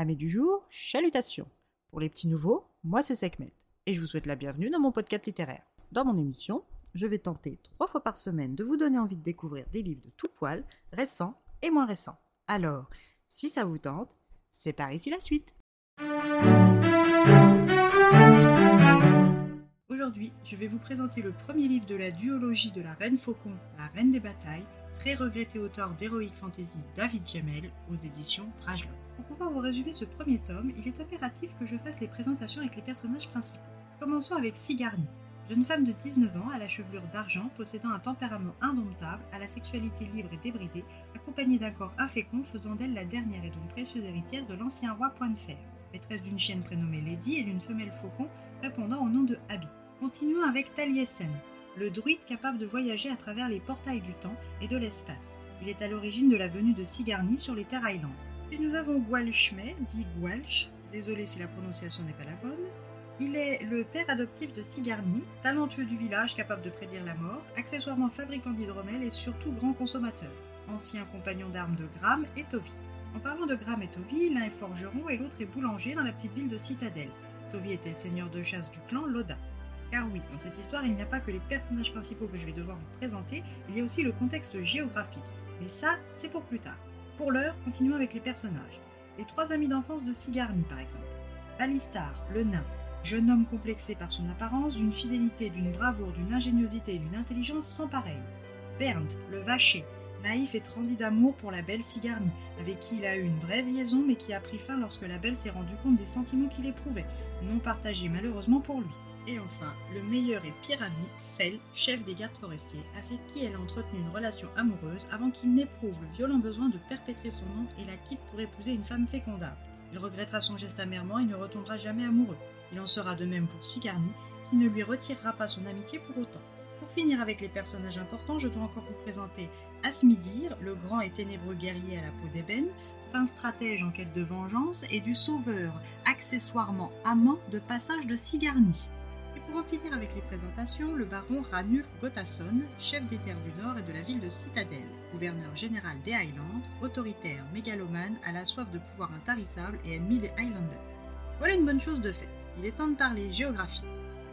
Amis du jour, chalutations. Pour les petits nouveaux, moi c'est Sekhmet et je vous souhaite la bienvenue dans mon podcast littéraire. Dans mon émission, je vais tenter trois fois par semaine de vous donner envie de découvrir des livres de tout poil, récents et moins récents. Alors, si ça vous tente, c'est par ici la suite. Aujourd'hui, je vais vous présenter le premier livre de la duologie de la Reine Faucon, la Reine des Batailles, très regretté auteur d'Heroic Fantasy David Jamel aux éditions Brajlon. Pour pouvoir vous résumer ce premier tome, il est impératif que je fasse les présentations avec les personnages principaux. Commençons avec Sigarni, jeune femme de 19 ans à la chevelure d'argent, possédant un tempérament indomptable, à la sexualité libre et débridée, accompagnée d'un corps infécond faisant d'elle la dernière et donc précieuse héritière de l'ancien roi Point maîtresse d'une chienne prénommée Lady et d'une femelle faucon répondant au nom de Abby. Continuons avec Taliesin, le druide capable de voyager à travers les portails du temps et de l'espace. Il est à l'origine de la venue de Sigarni sur les terres Island. Puis nous avons Gwalchmé, dit Gwalch, désolé si la prononciation n'est pas la bonne. Il est le père adoptif de Sigarni, talentueux du village capable de prédire la mort, accessoirement fabricant d'hydromel et surtout grand consommateur. Ancien compagnon d'armes de Gram et Tovi. En parlant de Gram et Tovi, l'un est forgeron et l'autre est boulanger dans la petite ville de Citadelle. Tovi était le seigneur de chasse du clan Loda. Car oui, dans cette histoire, il n'y a pas que les personnages principaux que je vais devoir vous présenter, il y a aussi le contexte géographique. Mais ça, c'est pour plus tard. Pour l'heure, continuons avec les personnages. Les trois amis d'enfance de Sigarni, par exemple. Alistar, le nain, jeune homme complexé par son apparence, d'une fidélité, d'une bravoure, d'une ingéniosité et d'une intelligence sans pareil. Bernd, le vacher, naïf et transi d'amour pour la belle Sigarni, avec qui il a eu une brève liaison mais qui a pris fin lorsque la belle s'est rendue compte des sentiments qu'il éprouvait, non partagés malheureusement pour lui. Et enfin, le meilleur et pire ami, Fell, chef des gardes forestiers, avec qui elle a entretenu une relation amoureuse avant qu'il n'éprouve le violent besoin de perpétrer son nom et la quitte pour épouser une femme fécondable. Il regrettera son geste amèrement et ne retombera jamais amoureux. Il en sera de même pour Sigarni, qui ne lui retirera pas son amitié pour autant. Pour finir avec les personnages importants, je dois encore vous présenter Asmidir, le grand et ténébreux guerrier à la peau d'ébène, fin stratège en quête de vengeance, et du sauveur, accessoirement amant de passage de Sigarni. Pour en finir avec les présentations, le baron Ranulf Gothason, chef des terres du Nord et de la ville de Citadelle, gouverneur général des Highlands, autoritaire, mégalomane, à la soif de pouvoir intarissable et ennemi des Highlanders. Voilà une bonne chose de faite, il est temps de parler géographie.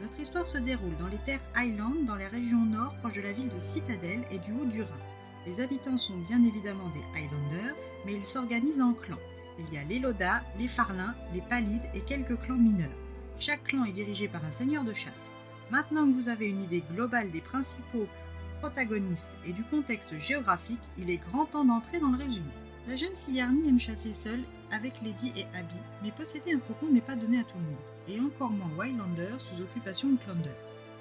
Notre histoire se déroule dans les terres Highlands, dans les régions nord proches de la ville de Citadelle et du haut du Rhin. Les habitants sont bien évidemment des Highlanders, mais ils s'organisent en clans. Il y a les Loda, les Farlins, les Palides et quelques clans mineurs. Chaque clan est dirigé par un seigneur de chasse. Maintenant que vous avez une idée globale des principaux protagonistes et du contexte géographique, il est grand temps d'entrer dans le résumé. La jeune Sigarni aime chasser seule avec Lady et Abby, mais posséder un faucon n'est pas donné à tout le monde, et encore moins Wildlander sous occupation de Plunder.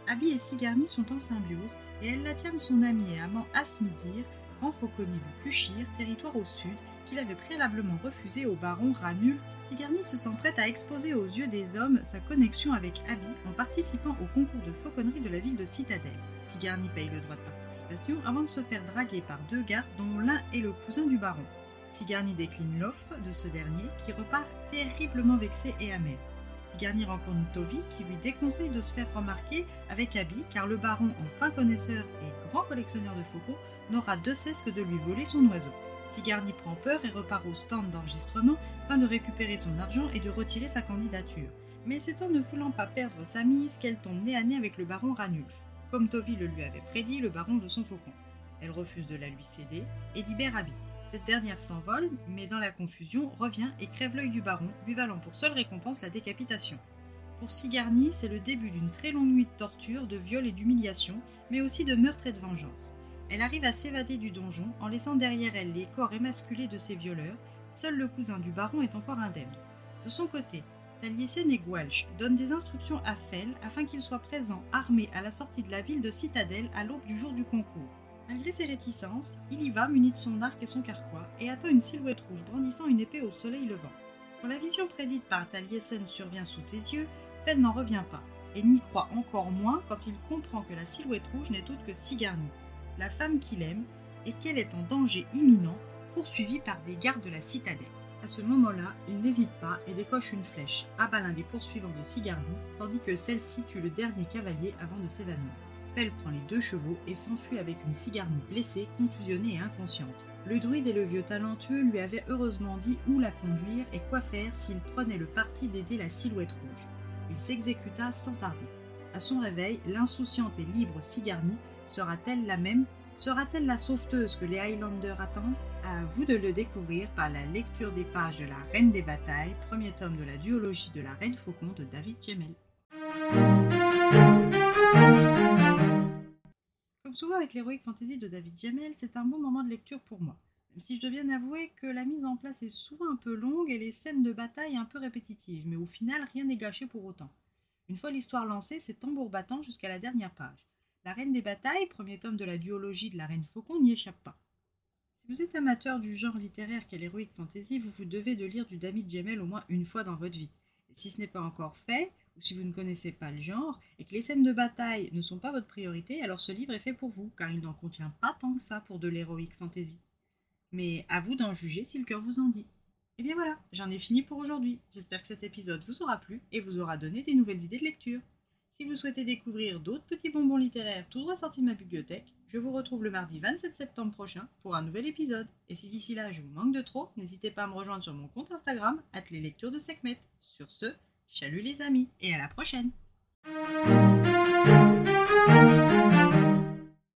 Abby et Sigarni sont en symbiose, et elle la tient de son ami et amant Asmidir, fauconnier du Kushir, territoire au sud, qu'il avait préalablement refusé au baron Ranulf. Sigarni se sent prête à exposer aux yeux des hommes sa connexion avec Abby en participant au concours de fauconnerie de la ville de Citadelle. Sigarni paye le droit de participation avant de se faire draguer par deux gardes dont l'un est le cousin du baron. Sigarni décline l'offre de ce dernier qui repart terriblement vexé et amer. Sigarni rencontre Tovi qui lui déconseille de se faire remarquer avec Abby car le baron, en fin connaisseur et grand collectionneur de faucons, n'aura de cesse que de lui voler son oiseau. Sigarni prend peur et repart au stand d'enregistrement afin de récupérer son argent et de retirer sa candidature. Mais c'est en ne voulant pas perdre sa mise qu'elle tombe nez à nez avec le baron Ranulf. Comme Tovi le lui avait prédit, le baron veut son faucon. Elle refuse de la lui céder et libère Abby. Cette dernière s'envole, mais dans la confusion, revient et crève l'œil du baron, lui valant pour seule récompense la décapitation. Pour Sigarni, c'est le début d'une très longue nuit de torture, de viol et d'humiliation, mais aussi de meurtre et de vengeance. Elle arrive à s'évader du donjon en laissant derrière elle les corps émasculés de ses violeurs, seul le cousin du baron est encore indemne. De son côté, Taliesin et Gwalch donnent des instructions à Fell afin qu'il soit présent armé à la sortie de la ville de Citadelle à l'aube du jour du concours. Malgré ses réticences, il y va muni de son arc et son carquois et atteint une silhouette rouge brandissant une épée au soleil levant. Quand la vision prédite par Taliesin survient sous ses yeux, Fell n'en revient pas et n'y croit encore moins quand il comprend que la silhouette rouge n'est autre que Sigarni, la femme qu'il aime, et qu'elle est en danger imminent, poursuivie par des gardes de la citadelle. À ce moment-là, il n'hésite pas et décoche une flèche, abat l'un des poursuivants de Sigarni, tandis que celle-ci tue le dernier cavalier avant de s'évanouir. Prend les deux chevaux et s'enfuit avec une Sigarni blessée, contusionnée et inconsciente. le druide et le vieux talentueux lui avaient heureusement dit où la conduire et quoi faire s'il prenait le parti d'aider la silhouette rouge. Il s'exécuta sans tarder. À son réveil, l'insouciante et libre Sigarni sera-t-elle la même? Sera-t-elle la sauveteuse que les Highlanders attendent? À vous de le découvrir par la lecture des pages de La Reine des Batailles, premier tome de la duologie de la Reine Faucon de David Gemmel. Souvent avec l'Heroic Fantasy de David Gemmel, c'est un bon moment de lecture pour moi. Même si je dois bien avouer que la mise en place est souvent un peu longue et les scènes de bataille un peu répétitives, mais au final rien n'est gâché pour autant. Une fois l'histoire lancée, c'est tambour battant jusqu'à la dernière page. La Reine des Batailles, premier tome de la duologie de la Reine Faucon, n'y échappe pas. Si vous êtes amateur du genre littéraire qu'est l'Heroic Fantasy, vous vous devez de lire du David Gemmel au moins une fois dans votre vie. Et si ce n'est pas encore fait, ou si vous ne connaissez pas le genre, et que les scènes de bataille ne sont pas votre priorité, alors ce livre est fait pour vous, car il n'en contient pas tant que ça pour de l'Heroic Fantasy. Mais à vous d'en juger si le cœur vous en dit. Et bien voilà, j'en ai fini pour aujourd'hui. J'espère que cet épisode vous aura plu et vous aura donné des nouvelles idées de lecture. Si vous souhaitez découvrir d'autres petits bonbons littéraires tout droit sortis de ma bibliothèque, je vous retrouve le mardi 27 septembre prochain pour un nouvel épisode. Et si d'ici là je vous manque de trop, n'hésitez pas à me rejoindre sur mon compte Instagram, les lectures de Sekhmet. Sur ce, chalut les amis et à la prochaine